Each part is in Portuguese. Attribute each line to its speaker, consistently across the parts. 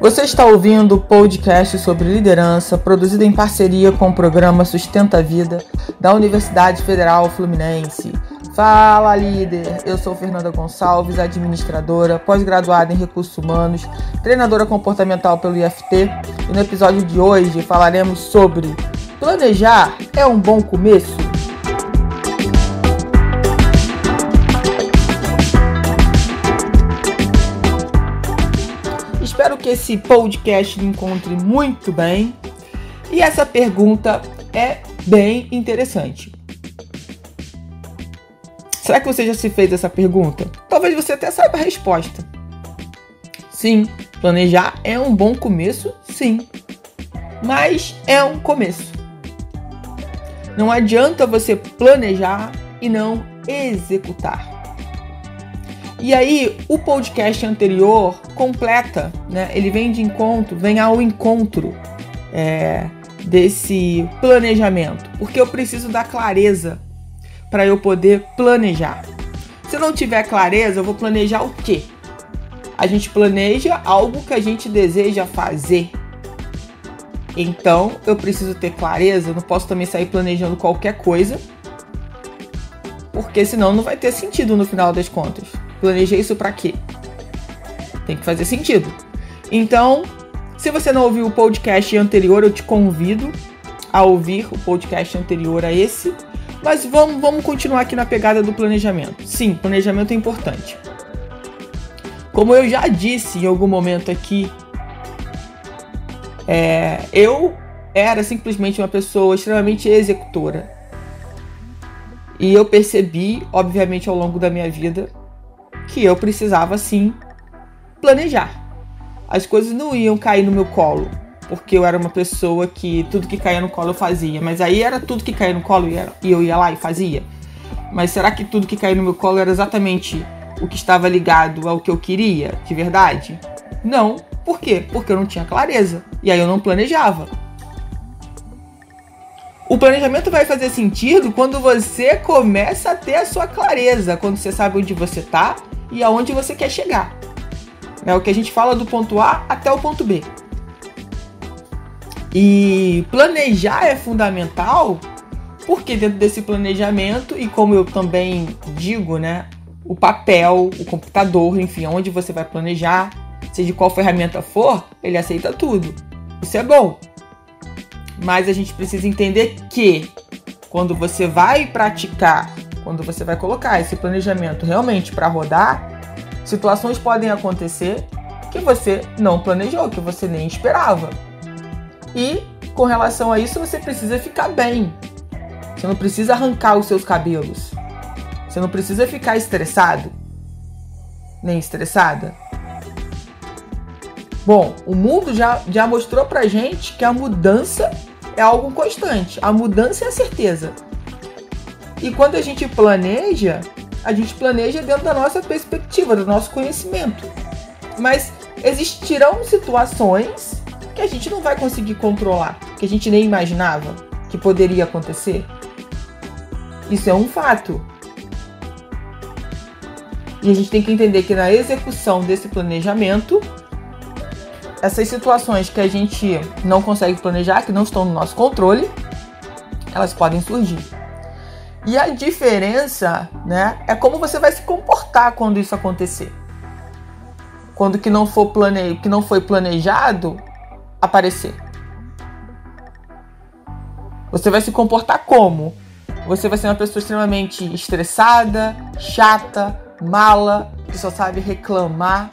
Speaker 1: Você está ouvindo o podcast sobre liderança, produzido em parceria com o programa Sustenta a Vida da Universidade Federal Fluminense. Fala, líder! Eu sou Fernanda Gonçalves, administradora, pós-graduada em recursos humanos, treinadora comportamental pelo IFT, e no episódio de hoje falaremos sobre planejar é um bom começo? Esse podcast encontre muito bem. E essa pergunta é bem interessante. Será que você já se fez essa pergunta? Talvez você até saiba a resposta. Sim, planejar é um bom começo, sim. Mas é um começo. Não adianta você planejar e não executar. E aí, o podcast anterior completa, né? Ele vem de encontro, vem ao encontro é, desse planejamento, porque eu preciso da clareza para eu poder planejar. Se eu não tiver clareza, eu vou planejar o quê? A gente planeja algo que a gente deseja fazer. Então, eu preciso ter clareza, eu não posso também sair planejando qualquer coisa, porque senão não vai ter sentido no final das contas. Planejei isso para quê? Tem que fazer sentido. Então, se você não ouviu o podcast anterior, eu te convido a ouvir o podcast anterior a esse. Mas vamos, vamos continuar aqui na pegada do planejamento. Sim, planejamento é importante. Como eu já disse em algum momento aqui, é, eu era simplesmente uma pessoa extremamente executora. E eu percebi, obviamente, ao longo da minha vida, que eu precisava sim planejar. As coisas não iam cair no meu colo, porque eu era uma pessoa que tudo que caía no colo eu fazia. Mas aí era tudo que caía no colo e eu ia lá e fazia. Mas será que tudo que caía no meu colo era exatamente o que estava ligado ao que eu queria, de verdade? Não. Por quê? Porque eu não tinha clareza. E aí eu não planejava. O planejamento vai fazer sentido quando você começa a ter a sua clareza, quando você sabe onde você está e aonde você quer chegar. É o que a gente fala do ponto A até o ponto B. E planejar é fundamental porque dentro desse planejamento e como eu também digo, né, o papel, o computador, enfim, onde você vai planejar, seja qual ferramenta for, ele aceita tudo. Isso é bom. Mas a gente precisa entender que quando você vai praticar quando você vai colocar esse planejamento realmente para rodar, situações podem acontecer que você não planejou, que você nem esperava. E com relação a isso, você precisa ficar bem. Você não precisa arrancar os seus cabelos. Você não precisa ficar estressado, nem estressada. Bom, o mundo já, já mostrou pra gente que a mudança é algo constante. A mudança é a certeza. E quando a gente planeja, a gente planeja dentro da nossa perspectiva, do nosso conhecimento. Mas existirão situações que a gente não vai conseguir controlar, que a gente nem imaginava que poderia acontecer. Isso é um fato. E a gente tem que entender que na execução desse planejamento, essas situações que a gente não consegue planejar, que não estão no nosso controle, elas podem surgir. E a diferença, né, é como você vai se comportar quando isso acontecer. Quando que não for plane... que não foi planejado aparecer. Você vai se comportar como? Você vai ser uma pessoa extremamente estressada, chata, mala, que só sabe reclamar,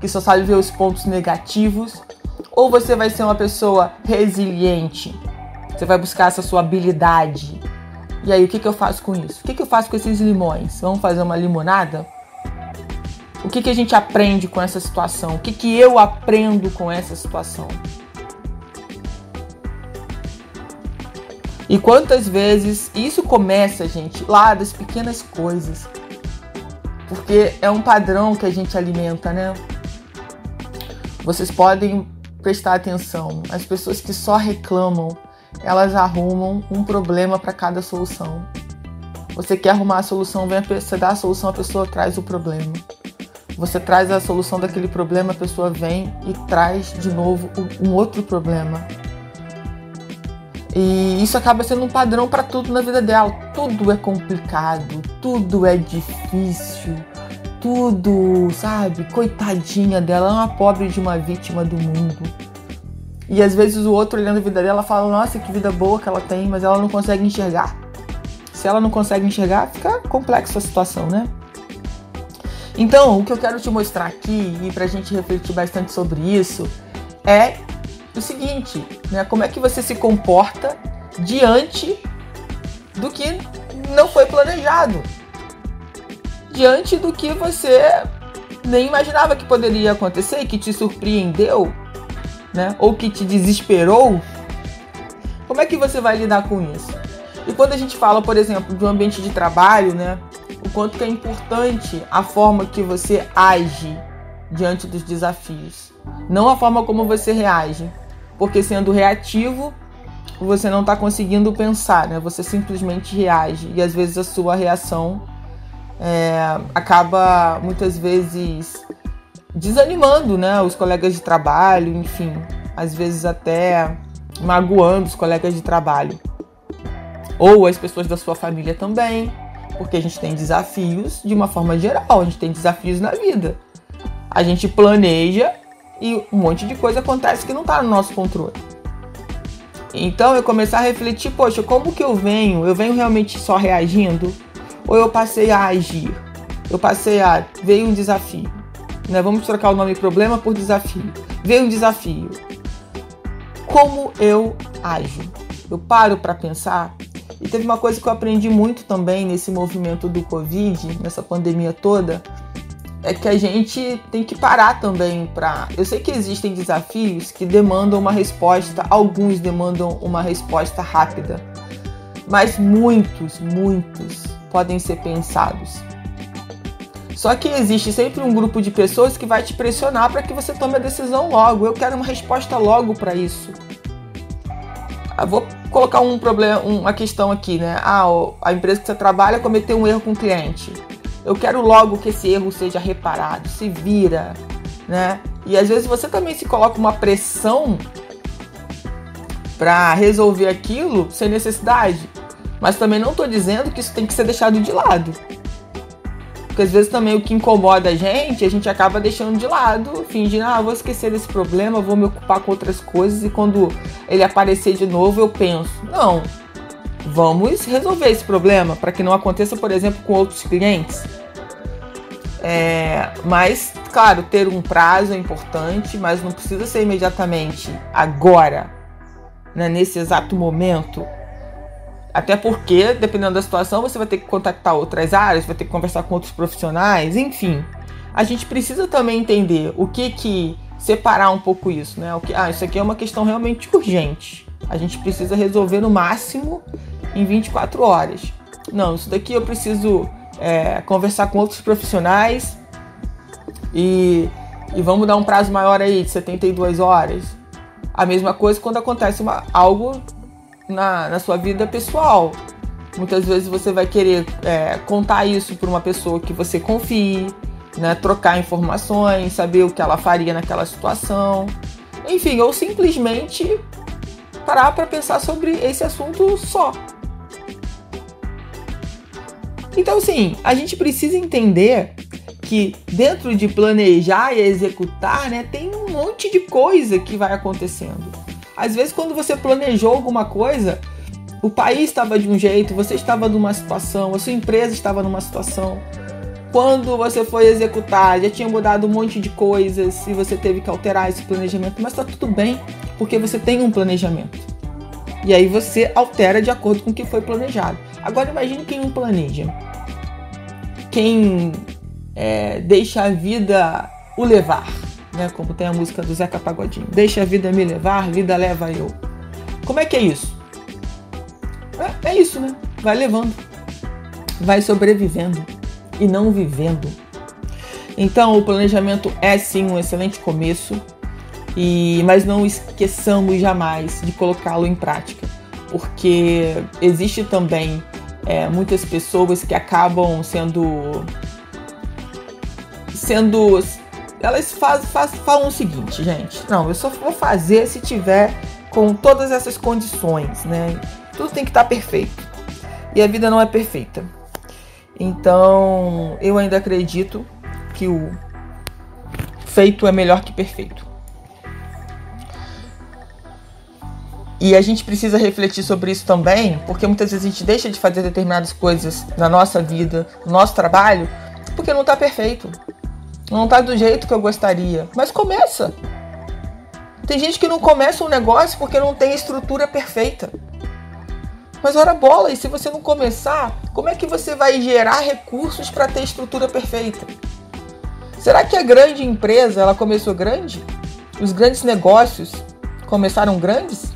Speaker 1: que só sabe ver os pontos negativos, ou você vai ser uma pessoa resiliente. Você vai buscar essa sua habilidade, e aí, o que, que eu faço com isso? O que, que eu faço com esses limões? Vamos fazer uma limonada? O que, que a gente aprende com essa situação? O que, que eu aprendo com essa situação? E quantas vezes isso começa, gente, lá das pequenas coisas. Porque é um padrão que a gente alimenta, né? Vocês podem prestar atenção. As pessoas que só reclamam elas arrumam um problema para cada solução. Você quer arrumar a solução, vem a, você dá a solução, a pessoa traz o problema. Você traz a solução daquele problema, a pessoa vem e traz de novo um outro problema. E isso acaba sendo um padrão para tudo na vida dela. Tudo é complicado, tudo é difícil, tudo, sabe? Coitadinha dela, ela é uma pobre de uma vítima do mundo. E às vezes o outro olhando a vida dela fala: Nossa, que vida boa que ela tem, mas ela não consegue enxergar. Se ela não consegue enxergar, fica complexa a situação, né? Então, o que eu quero te mostrar aqui e pra gente refletir bastante sobre isso é o seguinte, né? Como é que você se comporta diante do que não foi planejado? Diante do que você nem imaginava que poderia acontecer que te surpreendeu, né? Ou que te desesperou. Como é que você vai lidar com isso? E quando a gente fala, por exemplo, de um ambiente de trabalho, né? O quanto que é importante a forma que você age diante dos desafios, não a forma como você reage porque sendo reativo, você não está conseguindo pensar, né? Você simplesmente reage e às vezes a sua reação é, acaba muitas vezes desanimando, né? Os colegas de trabalho, enfim, às vezes até magoando os colegas de trabalho ou as pessoas da sua família também, porque a gente tem desafios de uma forma geral, a gente tem desafios na vida. A gente planeja e um monte de coisa acontece que não está no nosso controle. Então eu começar a refletir, poxa, como que eu venho? Eu venho realmente só reagindo? Ou eu passei a agir? Eu passei a. Veio um desafio. Né? Vamos trocar o nome problema por desafio. Veio um desafio. Como eu ajo? Eu paro para pensar. E teve uma coisa que eu aprendi muito também nesse movimento do Covid, nessa pandemia toda, é que a gente tem que parar também para. Eu sei que existem desafios que demandam uma resposta, alguns demandam uma resposta rápida, mas muitos, muitos podem ser pensados. Só que existe sempre um grupo de pessoas que vai te pressionar para que você tome a decisão logo. Eu quero uma resposta logo para isso. Eu ah, vou colocar um problema, uma questão aqui, né? Ah, a empresa que você trabalha cometeu um erro com o cliente eu quero logo que esse erro seja reparado, se vira, né? E às vezes você também se coloca uma pressão para resolver aquilo sem necessidade. Mas também não estou dizendo que isso tem que ser deixado de lado. Porque às vezes também o que incomoda a gente, a gente acaba deixando de lado, fingindo, ah, vou esquecer desse problema, vou me ocupar com outras coisas e quando ele aparecer de novo eu penso. Não, vamos resolver esse problema para que não aconteça, por exemplo, com outros clientes. É, mas, claro, ter um prazo é importante, mas não precisa ser imediatamente agora, né, nesse exato momento. Até porque, dependendo da situação, você vai ter que contactar outras áreas, vai ter que conversar com outros profissionais, enfim. A gente precisa também entender o que que separar um pouco isso, né? O que, ah, isso aqui é uma questão realmente urgente. A gente precisa resolver no máximo em 24 horas. Não, isso daqui eu preciso é, conversar com outros profissionais e, e vamos dar um prazo maior aí de 72 horas. A mesma coisa quando acontece uma, algo na, na sua vida pessoal. Muitas vezes você vai querer é, contar isso para uma pessoa que você confie, né, trocar informações, saber o que ela faria naquela situação. Enfim, ou simplesmente parar para pensar sobre esse assunto só. Então, assim, a gente precisa entender que dentro de planejar e executar, né, tem um monte de coisa que vai acontecendo. Às vezes, quando você planejou alguma coisa, o país estava de um jeito, você estava numa situação, a sua empresa estava numa situação. Quando você foi executar, já tinha mudado um monte de coisas e você teve que alterar esse planejamento, mas está tudo bem, porque você tem um planejamento. E aí você altera de acordo com o que foi planejado. Agora imagine quem não planeja. Quem é, deixa a vida o levar, né? Como tem a música do Zeca Pagodinho. Deixa a vida me levar, vida leva eu. Como é que é isso? É, é isso, né? Vai levando. Vai sobrevivendo e não vivendo. Então o planejamento é sim um excelente começo, e mas não esqueçamos jamais de colocá-lo em prática, porque existe também é, muitas pessoas que acabam sendo sendo. Elas faz, faz, falam o seguinte, gente. Não, eu só vou fazer se tiver com todas essas condições, né? Tudo tem que estar perfeito. E a vida não é perfeita. Então, eu ainda acredito que o feito é melhor que perfeito. E a gente precisa refletir sobre isso também, porque muitas vezes a gente deixa de fazer determinadas coisas na nossa vida, no nosso trabalho, porque não está perfeito. Não está do jeito que eu gostaria. Mas começa. Tem gente que não começa um negócio porque não tem estrutura perfeita. Mas ora bola, e se você não começar, como é que você vai gerar recursos para ter estrutura perfeita? Será que a grande empresa ela começou grande? Os grandes negócios começaram grandes?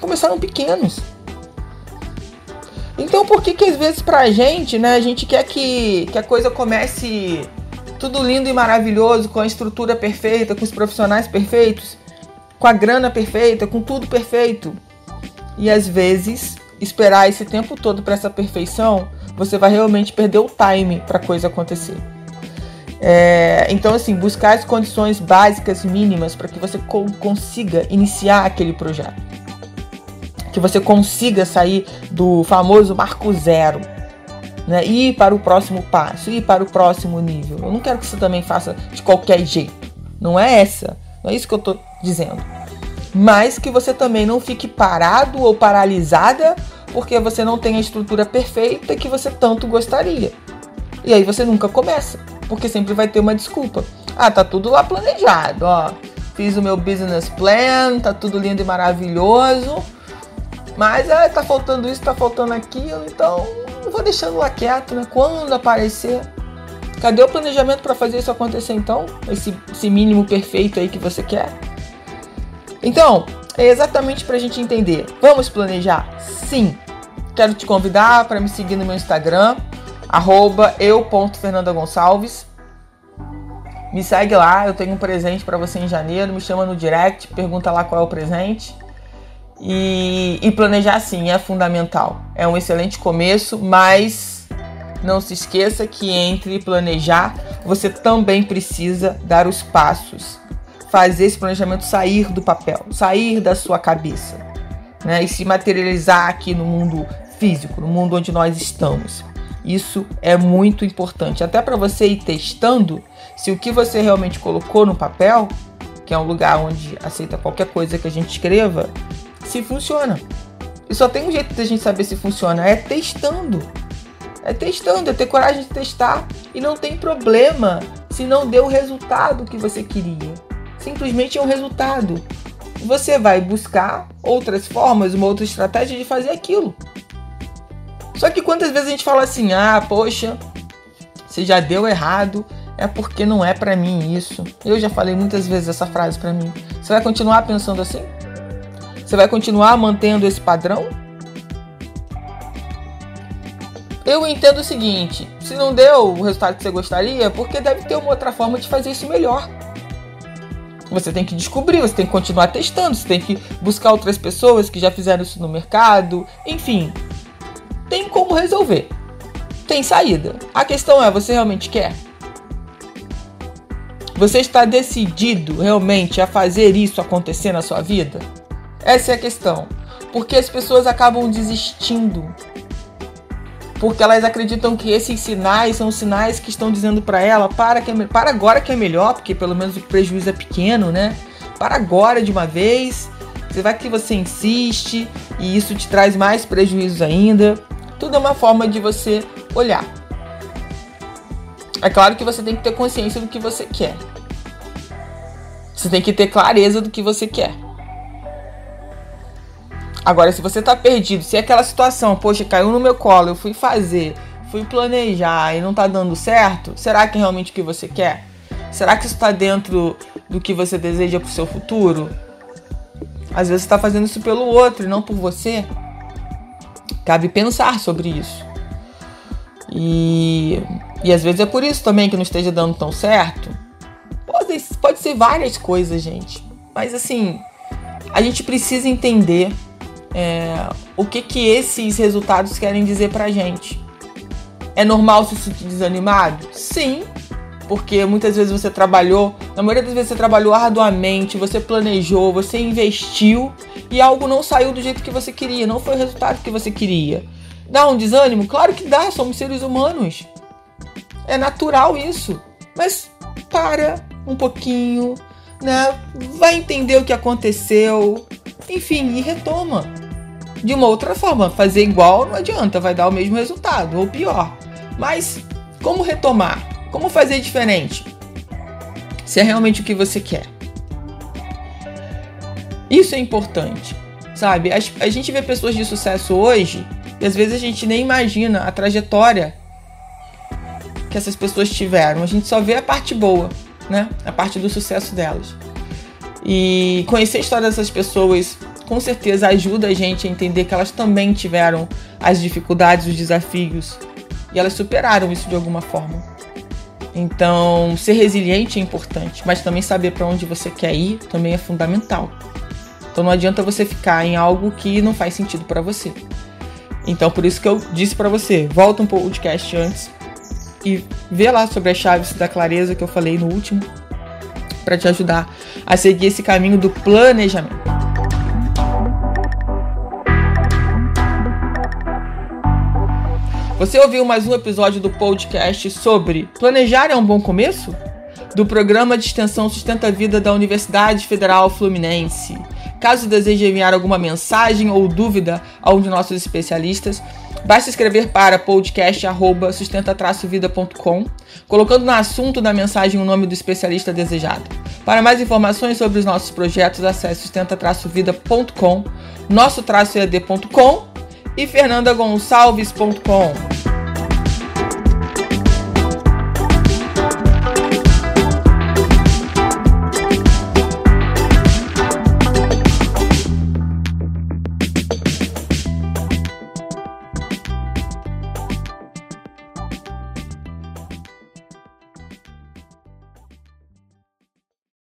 Speaker 1: Começaram pequenos. Então por que que às vezes pra gente, né, a gente quer que, que a coisa comece tudo lindo e maravilhoso, com a estrutura perfeita, com os profissionais perfeitos, com a grana perfeita, com tudo perfeito. E às vezes, esperar esse tempo todo para essa perfeição, você vai realmente perder o time para coisa acontecer. É, então, assim, buscar as condições básicas mínimas para que você co consiga iniciar aquele projeto. Que você consiga sair do famoso marco zero né? Ir para o próximo passo, ir para o próximo nível. Eu não quero que você também faça de qualquer jeito. Não é essa. Não é isso que eu estou dizendo. Mas que você também não fique parado ou paralisada porque você não tem a estrutura perfeita que você tanto gostaria. E aí você nunca começa, porque sempre vai ter uma desculpa. Ah, tá tudo lá planejado, ó. Fiz o meu business plan, tá tudo lindo e maravilhoso. Mas ah, tá faltando isso, tá faltando aquilo, então vou deixando lá quieto, né? Quando aparecer. Cadê o planejamento para fazer isso acontecer então? Esse, esse mínimo perfeito aí que você quer? Então, é exatamente para a gente entender. Vamos planejar? Sim. Quero te convidar para me seguir no meu Instagram, eu.fernandagonçalves. Me segue lá, eu tenho um presente para você em janeiro. Me chama no direct, pergunta lá qual é o presente. E, e planejar sim é fundamental. É um excelente começo, mas não se esqueça que entre planejar, você também precisa dar os passos. Fazer esse planejamento sair do papel, sair da sua cabeça, né? E se materializar aqui no mundo físico, no mundo onde nós estamos. Isso é muito importante, até para você ir testando se o que você realmente colocou no papel, que é um lugar onde aceita qualquer coisa que a gente escreva, se funciona. E só tem um jeito de a gente saber se funciona, é testando. É testando, é ter coragem de testar. E não tem problema se não deu o resultado que você queria. Simplesmente é um resultado. Você vai buscar outras formas, uma outra estratégia de fazer aquilo. Só que quantas vezes a gente fala assim: ah, poxa, se já deu errado, é porque não é para mim isso. Eu já falei muitas vezes essa frase para mim. Você vai continuar pensando assim? Você vai continuar mantendo esse padrão? Eu entendo o seguinte: se não deu o resultado que você gostaria, é porque deve ter uma outra forma de fazer isso melhor. Você tem que descobrir, você tem que continuar testando, você tem que buscar outras pessoas que já fizeram isso no mercado, enfim. Tem como resolver. Tem saída. A questão é: você realmente quer? Você está decidido realmente a fazer isso acontecer na sua vida? Essa é a questão. Porque as pessoas acabam desistindo. Porque elas acreditam que esses sinais são sinais que estão dizendo para ela: para, que é, para agora que é melhor, porque pelo menos o prejuízo é pequeno, né? Para agora de uma vez. Você vai que você insiste e isso te traz mais prejuízos ainda. Tudo é uma forma de você olhar. É claro que você tem que ter consciência do que você quer. Você tem que ter clareza do que você quer. Agora, se você tá perdido, se é aquela situação, poxa, caiu no meu colo, eu fui fazer, fui planejar e não tá dando certo, será que é realmente o que você quer? Será que isso tá dentro do que você deseja pro seu futuro? Às vezes você tá fazendo isso pelo outro e não por você. Cabe pensar sobre isso. E, e às vezes é por isso também que não esteja dando tão certo. Pode, pode ser várias coisas, gente. Mas assim, a gente precisa entender é, o que, que esses resultados querem dizer pra gente. É normal se sentir desanimado? Sim, porque muitas vezes você trabalhou, na maioria das vezes você trabalhou arduamente, você planejou, você investiu e algo não saiu do jeito que você queria, não foi o resultado que você queria. Dá um desânimo? Claro que dá, somos seres humanos. É natural isso. Mas para um pouquinho, né? Vai entender o que aconteceu, enfim, e retoma. De uma outra forma, fazer igual não adianta, vai dar o mesmo resultado, ou pior. Mas como retomar? Como fazer diferente? Se é realmente o que você quer. Isso é importante, sabe? A, gente vê pessoas de sucesso hoje e às vezes a gente nem imagina a trajetória que essas pessoas tiveram. A gente só vê a parte boa, né? A parte do sucesso delas. E conhecer a história dessas pessoas com certeza ajuda a gente a entender que elas também tiveram as dificuldades, os desafios e elas superaram isso de alguma forma. Então, ser resiliente é importante, mas também saber para onde você quer ir também é fundamental. Então, não adianta você ficar em algo que não faz sentido para você. Então, por isso que eu disse para você, volta um podcast antes e vê lá sobre as chaves da clareza que eu falei no último, para te ajudar a seguir esse caminho do planejamento. Você ouviu mais um episódio do podcast sobre Planejar é um bom começo? Do programa de extensão Sustenta a Vida da Universidade Federal Fluminense. Caso deseje enviar alguma mensagem ou dúvida a um de nossos especialistas, basta escrever para podcast@sustenta-vida.com, colocando no assunto da mensagem o nome do especialista desejado. Para mais informações sobre os nossos projetos, acesse sustenta-vida.com, nosso-ed.com e fernandagonçalves.com.